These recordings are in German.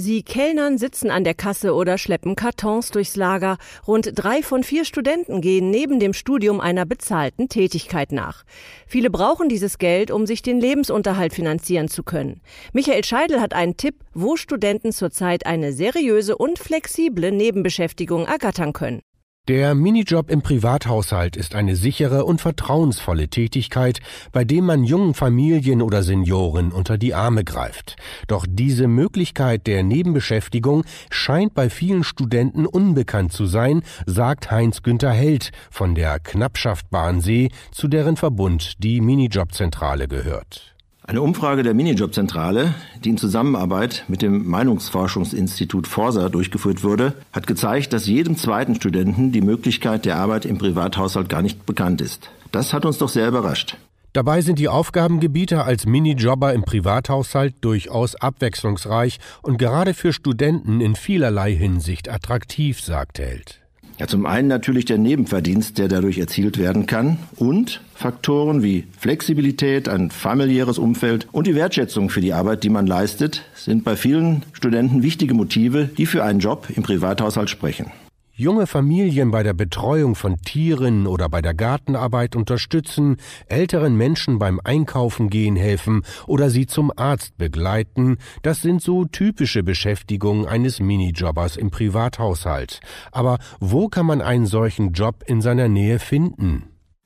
Sie kellnern, sitzen an der Kasse oder schleppen Kartons durchs Lager. Rund drei von vier Studenten gehen neben dem Studium einer bezahlten Tätigkeit nach. Viele brauchen dieses Geld, um sich den Lebensunterhalt finanzieren zu können. Michael Scheidel hat einen Tipp, wo Studenten zurzeit eine seriöse und flexible Nebenbeschäftigung ergattern können. Der Minijob im Privathaushalt ist eine sichere und vertrauensvolle Tätigkeit, bei dem man jungen Familien oder Senioren unter die Arme greift. Doch diese Möglichkeit der Nebenbeschäftigung scheint bei vielen Studenten unbekannt zu sein, sagt Heinz Günther Held von der Knappschaft Bahnsee, zu deren Verbund die Minijobzentrale gehört. Eine Umfrage der Minijobzentrale, die in Zusammenarbeit mit dem Meinungsforschungsinstitut Forsa durchgeführt wurde, hat gezeigt, dass jedem zweiten Studenten die Möglichkeit der Arbeit im Privathaushalt gar nicht bekannt ist. Das hat uns doch sehr überrascht. Dabei sind die Aufgabengebiete als Minijobber im Privathaushalt durchaus abwechslungsreich und gerade für Studenten in vielerlei Hinsicht attraktiv, sagt Held. Ja, zum einen natürlich der Nebenverdienst, der dadurch erzielt werden kann und Faktoren wie Flexibilität, ein familiäres Umfeld und die Wertschätzung für die Arbeit, die man leistet, sind bei vielen Studenten wichtige Motive, die für einen Job im Privathaushalt sprechen junge Familien bei der Betreuung von Tieren oder bei der Gartenarbeit unterstützen, älteren Menschen beim Einkaufen gehen helfen oder sie zum Arzt begleiten, das sind so typische Beschäftigungen eines Minijobbers im Privathaushalt. Aber wo kann man einen solchen Job in seiner Nähe finden?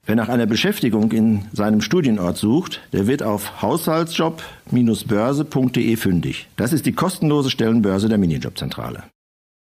Wer nach einer Beschäftigung in seinem Studienort sucht, der wird auf haushaltsjob-börse.de fündig. Das ist die kostenlose Stellenbörse der Minijobzentrale.